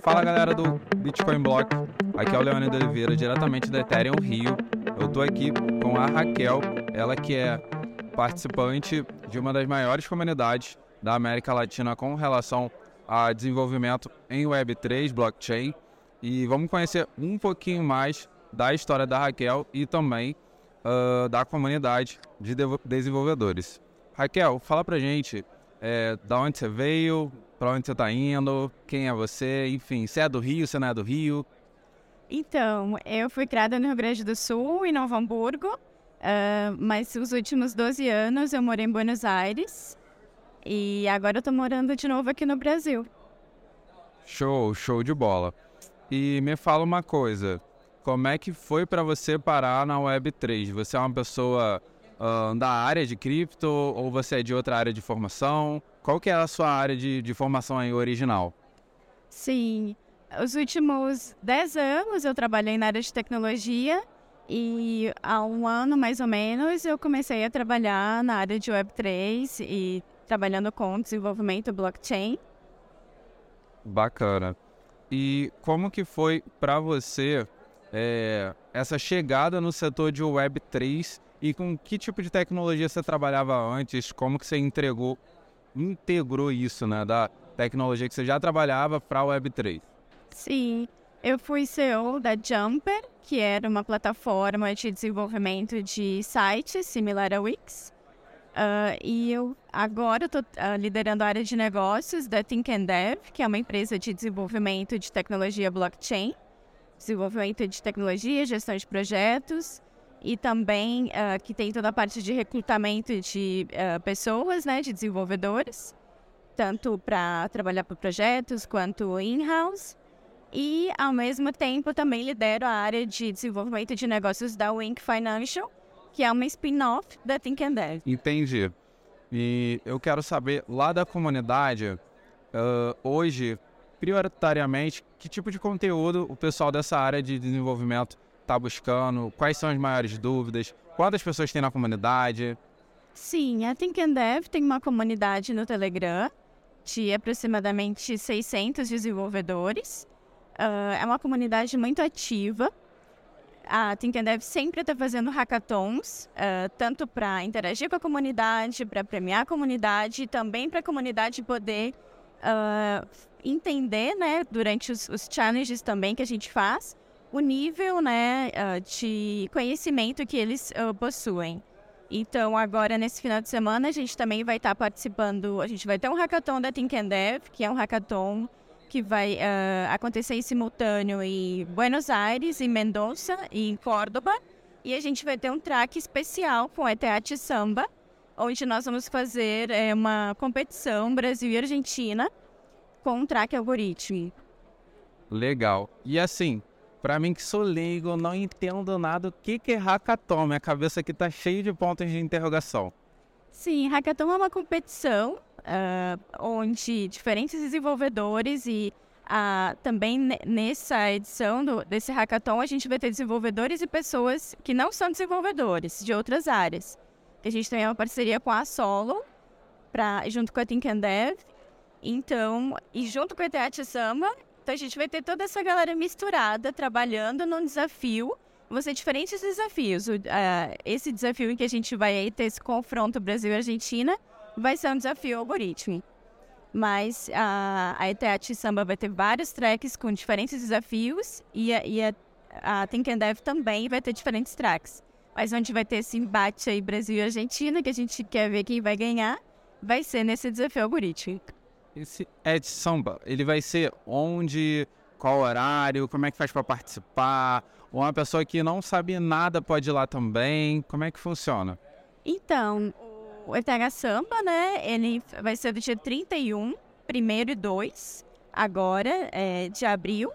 Fala galera do Bitcoin Block, aqui é o Leônidas Oliveira, diretamente da Ethereum Rio. Eu tô aqui com a Raquel, ela que é participante de uma das maiores comunidades da América Latina com relação a desenvolvimento em Web3, blockchain. E vamos conhecer um pouquinho mais da história da Raquel e também uh, da comunidade de desenvolvedores. Raquel, fala pra gente é, da onde você veio, para onde você está indo, quem é você, enfim, você é do Rio, você não é do Rio? Então, eu fui criada no Rio Grande do Sul, em Novo Hamburgo, uh, mas os últimos 12 anos eu morei em Buenos Aires e agora eu estou morando de novo aqui no Brasil. Show, show de bola. E me fala uma coisa, como é que foi para você parar na Web3? Você é uma pessoa uh, da área de cripto ou você é de outra área de formação? Qual que é a sua área de, de formação aí original? Sim, os últimos 10 anos eu trabalhei na área de tecnologia e há um ano mais ou menos eu comecei a trabalhar na área de Web3 e trabalhando com desenvolvimento blockchain. Bacana. E como que foi para você é, essa chegada no setor de Web3 e com que tipo de tecnologia você trabalhava antes? Como que você entregou, integrou isso, né, da tecnologia que você já trabalhava para a Web3? Sim, eu fui CEO da Jumper, que era uma plataforma de desenvolvimento de sites similar a Wix. Uh, e eu agora estou uh, ah, liderando a área de negócios da Think and Dev, que é uma empresa de desenvolvimento de tecnologia blockchain, desenvolvimento de tecnologia, gestão de projetos e também uh, que tem toda a parte de recrutamento de uh, pessoas, né, de desenvolvedores, tanto para trabalhar por projetos quanto in-house. E, ao mesmo tempo, também lidero a área de desenvolvimento de negócios da Wink Financial, que é uma spin-off da Think and Dev. Entendi. E eu quero saber, lá da comunidade, uh, hoje, prioritariamente, que tipo de conteúdo o pessoal dessa área de desenvolvimento está buscando? Quais são as maiores dúvidas? Quantas pessoas tem na comunidade? Sim, a Think and Dev tem uma comunidade no Telegram de aproximadamente 600 desenvolvedores. Uh, é uma comunidade muito ativa. A Think and Dev sempre está fazendo hackathons, uh, tanto para interagir com a comunidade, para premiar a comunidade e também para a comunidade poder uh, entender, né, durante os, os challenges também que a gente faz, o nível né, uh, de conhecimento que eles uh, possuem. Então, agora, nesse final de semana, a gente também vai estar tá participando, a gente vai ter um hackathon da Think and Dev, que é um hackathon que vai uh, acontecer em simultâneo em Buenos Aires, em Mendoza e em Córdoba. E a gente vai ter um track especial com ETH Samba, onde nós vamos fazer é, uma competição Brasil e Argentina com um track algoritmo. Legal. E assim, para mim que sou leigo, não entendo nada, o que, que é hackathon? Minha cabeça aqui tá cheia de pontos de interrogação. Sim, hackathon é uma competição uh, onde diferentes desenvolvedores e uh, também nessa edição do, desse hackathon a gente vai ter desenvolvedores e pessoas que não são desenvolvedores de outras áreas. A gente tem uma parceria com a Solo, pra, junto com a Think and Dev. Então, e junto com a ETH Samba, então a gente vai ter toda essa galera misturada, trabalhando num desafio. Vão ser diferentes desafios. Esse desafio em que a gente vai ter esse confronto Brasil-Argentina vai ser um desafio algoritmo. Mas a ETH Samba vai ter vários tracks com diferentes desafios e a, e a, a Think and Dev também vai ter diferentes tracks. Mas onde vai ter esse embate aí Brasil e Argentina, que a gente quer ver quem vai ganhar, vai ser nesse desafio algorítmico. Esse Ed Samba, ele vai ser onde, qual horário, como é que faz para participar? Uma pessoa que não sabe nada pode ir lá também? Como é que funciona? Então, o ETH Samba, né, ele vai ser do dia 31, 1 e 2, agora, é, de abril.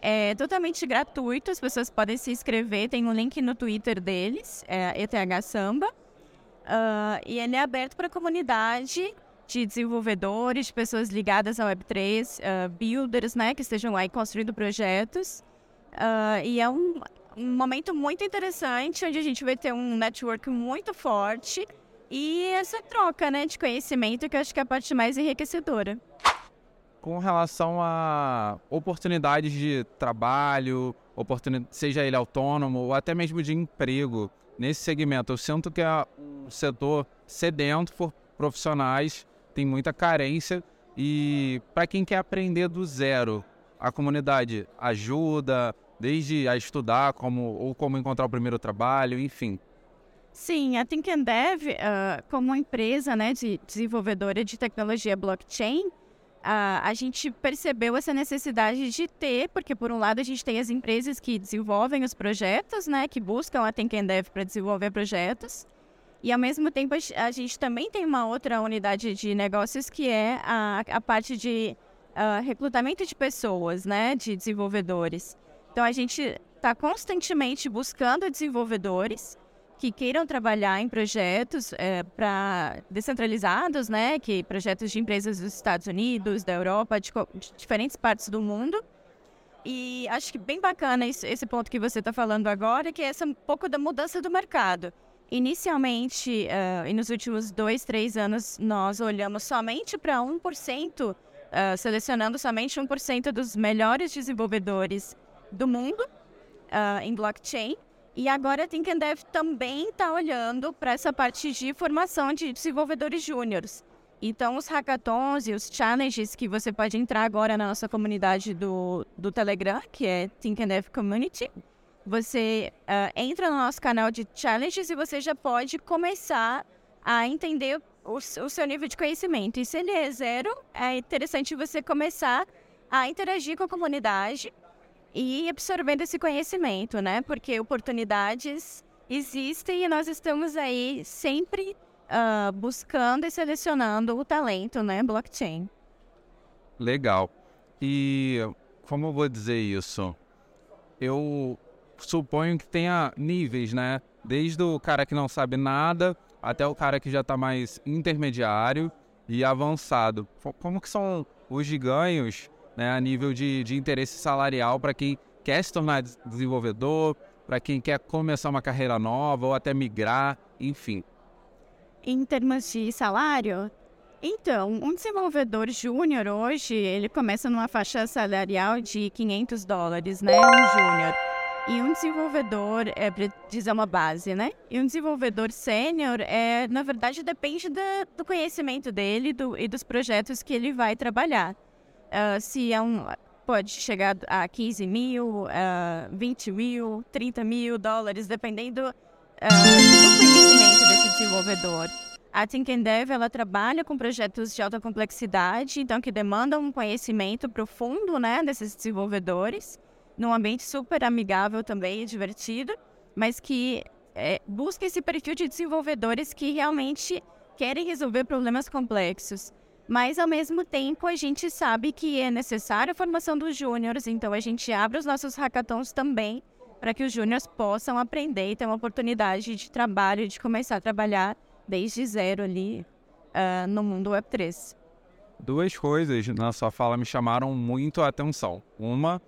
É totalmente gratuito, as pessoas podem se inscrever, tem um link no Twitter deles, é ETH Samba. Uh, e ele é aberto para a comunidade de desenvolvedores, pessoas ligadas ao Web3, uh, builders, né, que estejam lá construindo projetos. Uh, e é um, um momento muito interessante, onde a gente vai ter um network muito forte e essa troca, né, de conhecimento, que eu acho que é a parte mais enriquecedora. com relação a oportunidades de trabalho, oportunidade, seja ele autônomo ou até mesmo de emprego nesse segmento. Eu sinto que é um setor sedento por profissionais, tem muita carência e para quem quer aprender do zero, a comunidade ajuda, desde a estudar como ou como encontrar o primeiro trabalho, enfim. Sim, a Think and Dev, uh, como empresa né, de desenvolvedora de tecnologia blockchain, uh, a gente percebeu essa necessidade de ter, porque por um lado a gente tem as empresas que desenvolvem os projetos, né, que buscam a Think and Dev para desenvolver projetos, e ao mesmo tempo a gente também tem uma outra unidade de negócios que é a, a parte de uh, recrutamento de pessoas, né, de desenvolvedores. Então a gente está constantemente buscando desenvolvedores que queiram trabalhar em projetos é, para descentralizados, né, que projetos de empresas dos Estados Unidos, da Europa, de, de diferentes partes do mundo. E acho que bem bacana isso, esse ponto que você está falando agora, que é essa um pouco da mudança do mercado. Inicialmente, uh, e nos últimos dois, três anos, nós olhamos somente para 1%, uh, selecionando somente 1% dos melhores desenvolvedores do mundo uh, em blockchain. E agora a Think and Dev também está olhando para essa parte de formação de desenvolvedores júniores. Então, os hackathons e os challenges que você pode entrar agora na nossa comunidade do, do Telegram, que é Think and Dev Community, você uh, entra no nosso canal de challenges e você já pode começar a entender o, o, seu nível de conhecimento. E se ele é zero, é interessante você começar a interagir com a comunidade e absorvendo esse conhecimento, né? Porque oportunidades existem e nós estamos aí sempre uh, buscando e selecionando o talento, né? Blockchain. Legal. E como eu vou dizer isso? Eu suponho que tenha níveis, né? Desde o cara que não sabe nada até o cara que já está mais intermediário e avançado. Como que são os ganhos né, a nível de, de interesse salarial para quem quer se tornar desenvolvedor, para quem quer começar uma carreira nova ou até migrar, enfim. Em termos de salário, então, um desenvolvedor júnior hoje, ele começa numa faixa salarial de 500 dólares, né? Um júnior. E um desenvolvedor, é dizer uma base, né? E um desenvolvedor sênior, é, na verdade, depende do conhecimento dele do, e dos projetos que ele vai trabalhar uh, se é um, pode chegar a 15 mil, uh, ah, 20 mil, 30 mil dólares, dependendo uh, do conhecimento desse desenvolvedor. A Think and Dev, ela trabalha com projetos de alta complexidade, então que demandam um conhecimento profundo, né, desses desenvolvedores, num ambiente super amigável também e divertido, mas que é, busca esse perfil de desenvolvedores que realmente querem resolver problemas complexos. Mas, ao mesmo tempo, a gente sabe que é necessária a formação dos júniores, então a gente abre os nossos hackathons também para que os júniores possam aprender e ter uma oportunidade de trabalho, de começar a trabalhar desde zero ali uh, no mundo Web3. Duas coisas na sua fala me chamaram muito a atenção. Uma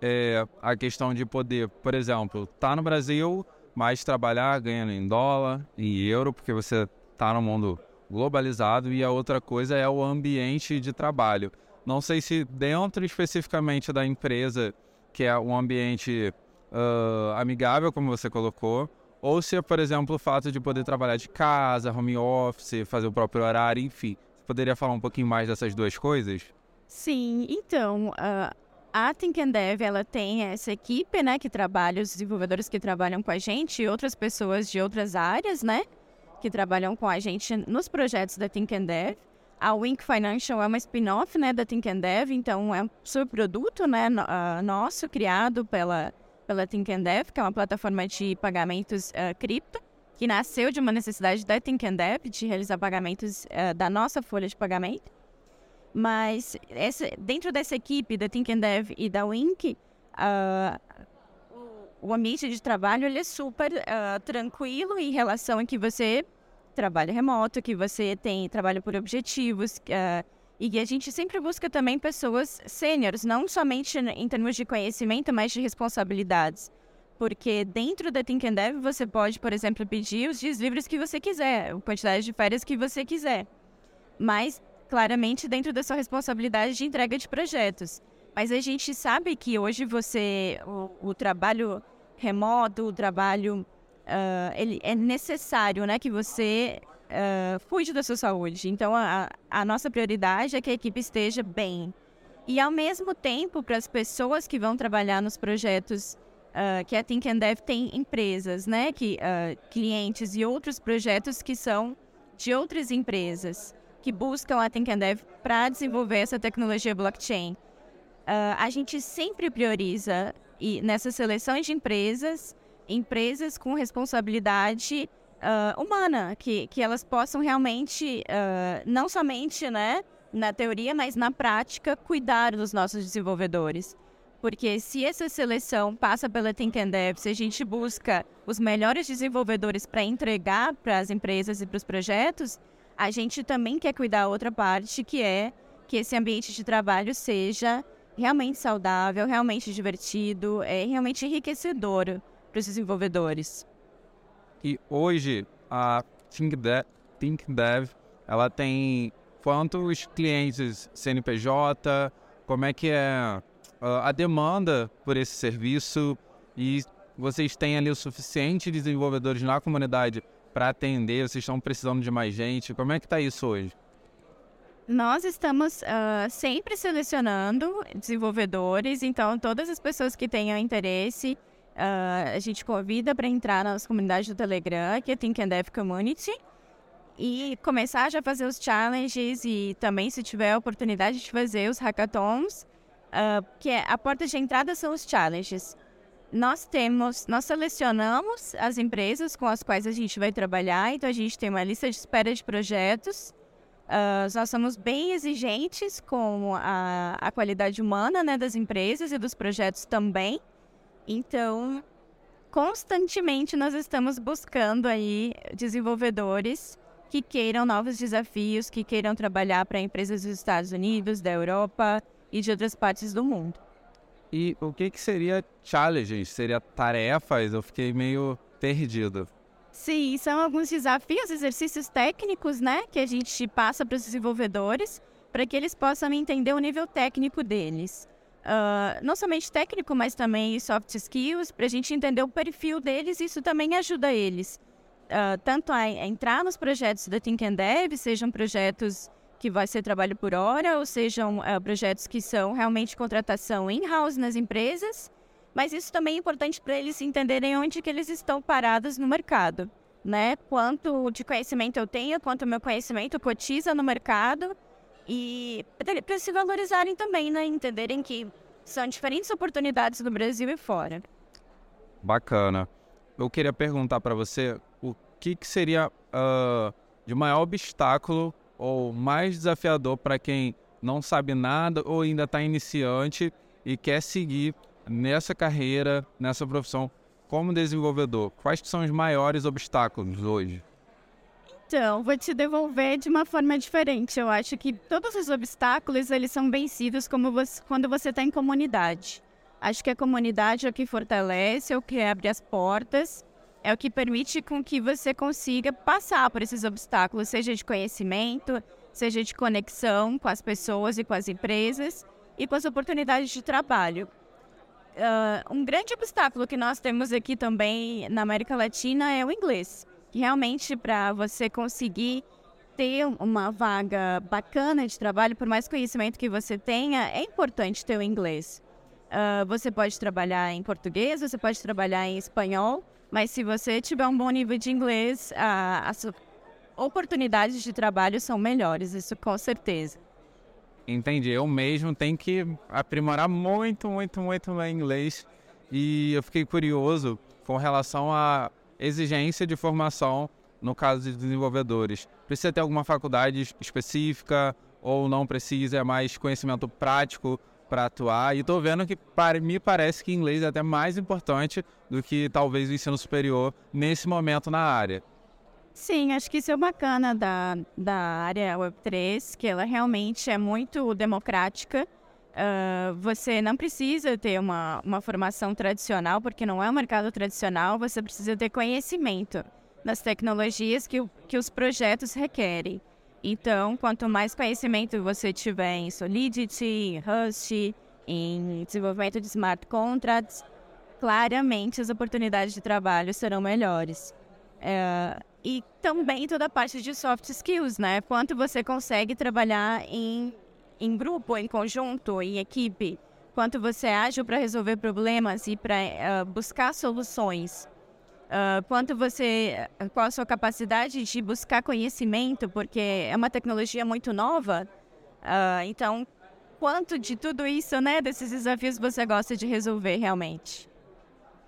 é a questão de poder, por exemplo, estar tá no Brasil, mas trabalhar ganhando em dólar, em euro, porque você está no mundo globalizado e a outra coisa é o ambiente de trabalho. Não sei se dentro especificamente da empresa, que é um ambiente uh, amigável, como você colocou, ou se é, por exemplo, o fato de poder trabalhar de casa, home office, fazer o próprio horário, enfim. Você poderia falar um pouquinho mais dessas duas coisas? Sim, então, uh, a Think and Dev, ela tem essa equipe, né, que trabalha, os desenvolvedores que trabalham com a gente e outras pessoas de outras áreas, né, que trabalham com a gente nos projetos da Think and Dev. A Wink Financial é uma spin-off né, da Think and Dev, então é um subproduto né, no, uh, nosso criado pela, pela Think and Dev, que é uma plataforma de pagamentos uh, cripto, que nasceu de uma necessidade da Think and Dev de realizar pagamentos uh, da nossa folha de pagamento. Mas essa, dentro dessa equipe da Think and Dev e da Wink, o ambiente de trabalho ele é super uh, tranquilo em relação a que você trabalha remoto, que você tem trabalho por objetivos, uh, e a gente sempre busca também pessoas sêniores, não somente em termos de conhecimento, mas de responsabilidades. Porque dentro da Think and Dev você pode, por exemplo, pedir os dias livres que você quiser, a quantidade de férias que você quiser. Mas claramente dentro da sua responsabilidade de entrega de projetos. Mas a gente sabe que hoje você, o, o trabalho remoto, o trabalho, uh, ele é necessário, né, que você uh, cuide da sua saúde. Então, a, a nossa prioridade é que a equipe esteja bem. E, ao mesmo tempo, para as pessoas que vão trabalhar nos projetos uh, que a Think and Dev tem empresas, né, que, clientes e outros projetos que são de outras empresas que buscam a Think and Dev para desenvolver essa tecnologia blockchain. Uh, a gente sempre prioriza e nessas seleções de empresas, empresas com responsabilidade uh, humana, que, que elas possam realmente, uh, não somente né, na teoria, mas na prática, cuidar dos nossos desenvolvedores. Porque se essa seleção passa pela Think and Dev, se a gente busca os melhores desenvolvedores para entregar para as empresas e para os projetos, a gente também quer cuidar da outra parte, que é que esse ambiente de trabalho seja realmente saudável, realmente divertido, é realmente enriquecedor para os desenvolvedores. E hoje a ThinkDev, ThinkDev ela tem quantos clientes CNPJ? Como é que é a demanda por esse serviço? E vocês têm ali o suficiente de desenvolvedores na comunidade para atender? Vocês estão precisando de mais gente? Como é que está isso hoje? Nós estamos uh, sempre selecionando desenvolvedores, então todas as pessoas que tenham interesse, uh, a gente convida para entrar na nossa comunidade do Telegram, que é Think and Dev Community, e começar já a fazer os challenges e também, se tiver a oportunidade de fazer os hackathons, uh, que é, a porta de entrada são os challenges. Nós temos, nós selecionamos as empresas com as quais a gente vai trabalhar, então a gente tem uma lista de espera de projetos Uh, nós somos bem exigentes com a, a qualidade humana né, das empresas e dos projetos também. Então, constantemente nós estamos buscando aí desenvolvedores que queiram novos desafios, que queiram trabalhar para empresas dos Estados Unidos, da Europa e de outras partes do mundo. E o que, que seria challenges? Seria tarefas? Eu fiquei meio perdido. Sim, são alguns desafios, exercícios técnicos, né, que a gente passa para os desenvolvedores para que eles possam entender o nível técnico deles. Uh, não somente técnico, mas também soft skills, para a gente entender o perfil deles, isso também ajuda eles. Uh, tanto a, entrar nos projetos da Think and Dev, sejam projetos que vai ser trabalho por hora, ou sejam uh, projetos que são realmente contratação in-house nas empresas, mas isso também é importante para eles entenderem onde que eles estão parados no mercado, né? Quanto de conhecimento eu tenho, quanto meu conhecimento cotiza no mercado e para se valorizarem também, né? Entenderem que são diferentes oportunidades no Brasil e fora. Bacana. Eu queria perguntar para você o que, que seria uh, de maior obstáculo ou mais desafiador para quem não sabe nada ou ainda está iniciante e quer seguir nessa carreira, nessa profissão como desenvolvedor? Quais são os maiores obstáculos hoje? Então, vou te devolver de uma forma diferente. Eu acho que todos os obstáculos eles são vencidos você, quando você está em comunidade. Acho que a comunidade é o que fortalece, é o que abre as portas, é o que permite com que você consiga passar por esses obstáculos, seja de conhecimento, seja de conexão com as pessoas e com as empresas e com as oportunidades de trabalho. Uh, um grande obstáculo que nós temos aqui também na América Latina é o inglês. Realmente, para você conseguir ter uma vaga bacana de trabalho, por mais conhecimento que você tenha, é importante ter o inglês. Uh, você pode trabalhar em português, você pode trabalhar em espanhol, mas se você tiver um bom nível de inglês, as oportunidades de trabalho são melhores, isso com certeza. Entendi. Eu mesmo tenho que aprimorar muito, muito, muito meu inglês. E eu fiquei curioso com relação à exigência de formação no caso de desenvolvedores. Precisa ter alguma faculdade específica ou não precisa? É mais conhecimento prático para atuar. E estou vendo que para me parece que inglês é até mais importante do que talvez o ensino superior nesse momento na área. Sim, acho que isso é bacana da, da área Web3, que ela realmente é muito democrática. Uh, você não precisa ter uma, uma formação tradicional, porque não é um mercado tradicional, você precisa ter conhecimento das tecnologias que, que os projetos requerem. Então, quanto mais conhecimento você tiver em Solidity, em Rust, em desenvolvimento de smart contracts, claramente as oportunidades de trabalho serão melhores. É, e também toda a parte de soft skills, né? Quanto você consegue trabalhar em, em grupo, em conjunto, em equipe. Quanto você é ágil para resolver problemas e para uh, buscar soluções. Uh, quanto você, qual a sua capacidade de buscar conhecimento, porque é uma tecnologia muito nova. Uh, então, quanto de tudo isso, né, desses desafios você gosta de resolver realmente?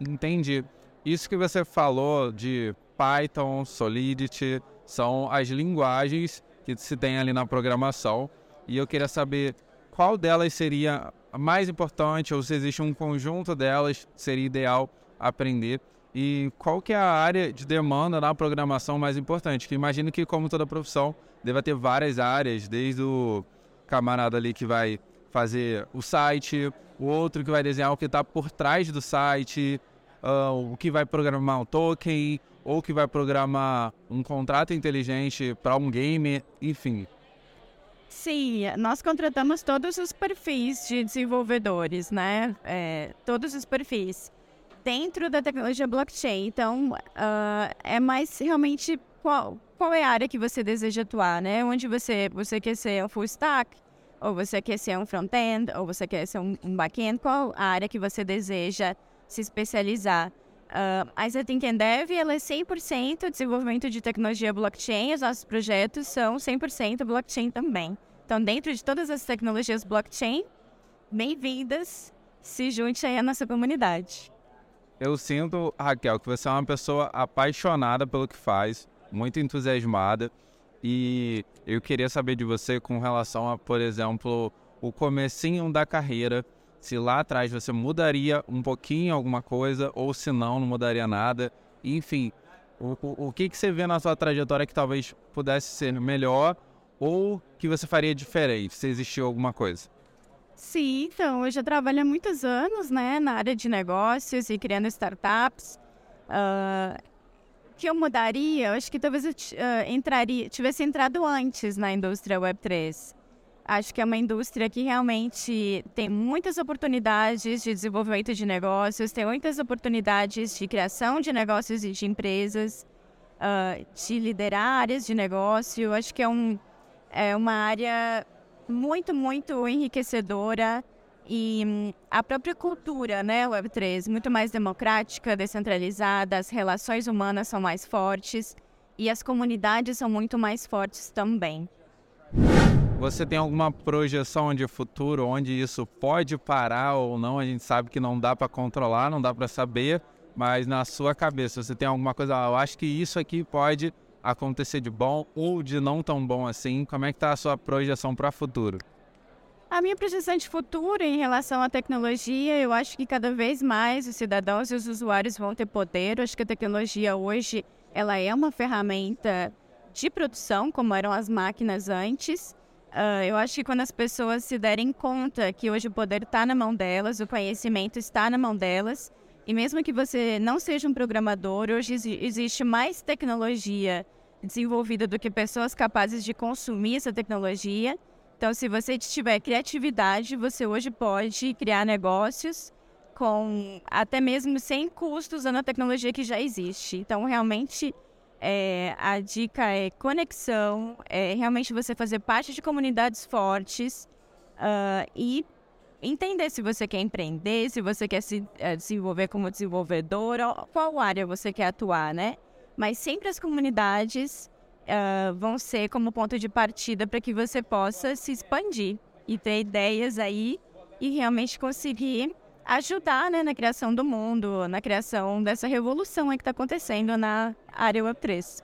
Entendi. Isso que você falou de Python, Solidity, são as linguagens que se tem ali na programação. E eu queria saber qual delas seria a mais importante, ou se existe um conjunto delas seria ideal aprender. E qual que é a área de demanda na programação mais importante? Que imagino que, como toda profissão, deva ter várias áreas, desde o camarada ali que vai fazer o site, o outro que vai desenhar o que está por trás do site, uh, o que vai programar um token, ou que vai programar um contrato inteligente para um game, enfim. Sim, nós contratamos todos os perfis de desenvolvedores, né? É, todos os perfis dentro da tecnologia blockchain. Então, uh, é mais realmente qual, qual é a área que você deseja atuar, né? Onde você, você quer ser um full stack, ou você quer ser um front-end, ou você quer ser um, um back-end, qual a área que você deseja se especializar. Uh, a Think Dev ela é 100% desenvolvimento de tecnologia blockchain. Os nossos projetos são 100% blockchain também. Então, dentro de todas as tecnologias blockchain, bem-vindas, se junte aí à nossa comunidade. Eu sinto, Raquel, que você é uma pessoa apaixonada pelo que faz, muito entusiasmada. E eu queria saber de você com relação a, por exemplo, o comecinho da carreira se lá atrás você mudaria um pouquinho alguma coisa ou se não, não mudaria nada. Enfim, o, o, o que, que você vê na sua trajetória que talvez pudesse ser melhor ou que você faria diferente, se existiu alguma coisa? Sim, então, eu já trabalho há muitos anos né, na área de negócios e criando startups. Uh, que eu mudaria, eu acho que talvez eu uh, entraria, tivesse entrado antes na indústria Web3. Acho que é uma indústria que realmente tem muitas oportunidades de desenvolvimento de negócios, tem muitas oportunidades de criação de negócios e de empresas, uh, de liderar áreas de negócio. Acho que é, um, é uma área muito, muito enriquecedora e hum, a própria cultura, né, Web3, muito mais democrática, descentralizada, as relações humanas são mais fortes e as comunidades são muito mais fortes também. Você tem alguma projeção de futuro onde isso pode parar ou não? A gente sabe que não dá para controlar, não dá para saber, mas na sua cabeça você tem alguma coisa? Ah, eu acho que isso aqui pode acontecer de bom ou de não tão bom assim. Como é que está a sua projeção para o futuro? A minha projeção de futuro em relação à tecnologia, eu acho que cada vez mais os cidadãos e os usuários vão ter poder. Eu acho que a tecnologia hoje ela é uma ferramenta de produção, como eram as máquinas antes. Uh, eu acho que quando as pessoas se derem conta que hoje o poder está na mão delas, o conhecimento está na mão delas, e mesmo que você não seja um programador, hoje existe mais tecnologia desenvolvida do que pessoas capazes de consumir essa tecnologia. Então, se você tiver criatividade, você hoje pode criar negócios com até mesmo sem custos usando a tecnologia que já existe. Então, realmente é, a dica é conexão, é realmente você fazer parte de comunidades fortes uh, e entender se você quer empreender, se você quer se uh, desenvolver como desenvolvedor, qual área você quer atuar, né? Mas sempre as comunidades uh, vão ser como ponto de partida para que você possa se expandir e ter ideias aí e realmente conseguir ajudar né, na criação do mundo, na criação dessa revolução que está acontecendo na área Web3.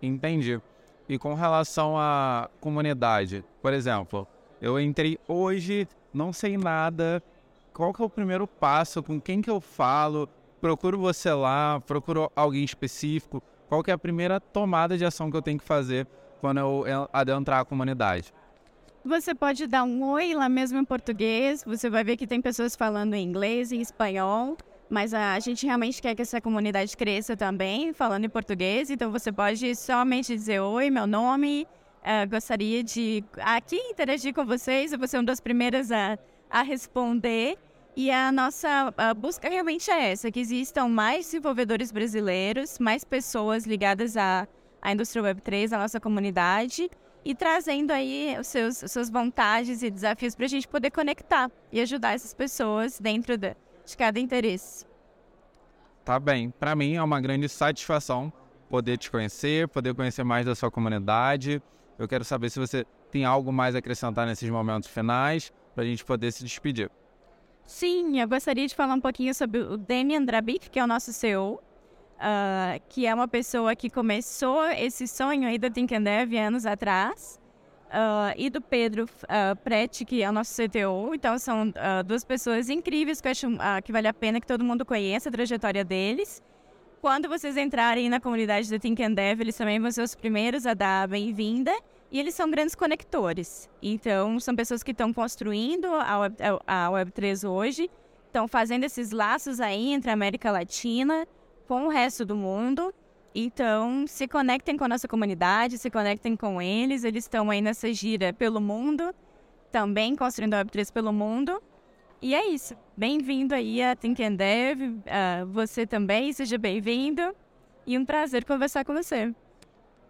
Entendi. E com relação à comunidade, por exemplo, eu entrei hoje, não sei nada, qual que é o primeiro passo, com quem que eu falo, procuro você lá, procuro alguém específico, qual que é a primeira tomada de ação que eu tenho que fazer quando eu adentrar a comunidade? Você pode dar um oi lá mesmo em português. Você vai ver que tem pessoas falando em inglês e espanhol. Mas a gente realmente quer que essa comunidade cresça também, falando em português. Então você pode somente dizer oi, meu nome, Uh, gostaria de aqui interagir com vocês. Eu vou ser uma das primeiras a, a responder. E a nossa a busca realmente é essa: que existam mais desenvolvedores brasileiros, mais pessoas ligadas à, à indústria Web3, à nossa comunidade, e trazendo aí os seus, suas vontades e desafios para a gente poder conectar e ajudar essas pessoas dentro de, de cada interesse. Tá bem. Para mim é uma grande satisfação poder te conhecer, poder conhecer mais da sua comunidade. Eu quero saber se você tem algo mais a acrescentar nesses momentos finais para a gente poder se despedir. Sim, eu gostaria de falar um pouquinho sobre o Demian Drabik, que é o nosso CEO, uh, ah, que é uma pessoa que começou esse sonho aí da Think and Dev anos atrás, uh, e do Pedro uh, Prete, que é o nosso CTO. Então, são duas pessoas incríveis que eu acho que vale a pena que todo mundo conheça a trajetória deles. Quando vocês entrarem na comunidade do Think and Dev, eles também vão ser os primeiros a dar a bem-vinda. E eles são grandes conectores. Então, são pessoas que estão construindo a, Web, a Web3 hoje, estão fazendo esses laços aí entre a América Latina com o resto do mundo. Então, se conectem com a nossa comunidade, se conectem com eles. Eles estão aí nessa gira pelo mundo, também construindo a Web3 pelo mundo. E é isso. Bem-vindo aí a Think and Dev. Uh, você também, seja bem-vindo. E um prazer conversar com você.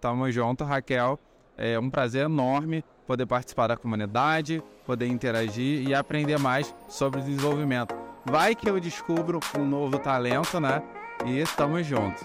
Tamo junto, Raquel. É um prazer enorme poder participar da comunidade, poder interagir e aprender mais sobre desenvolvimento. Vai que eu descubro um novo talento, né? E estamos juntos.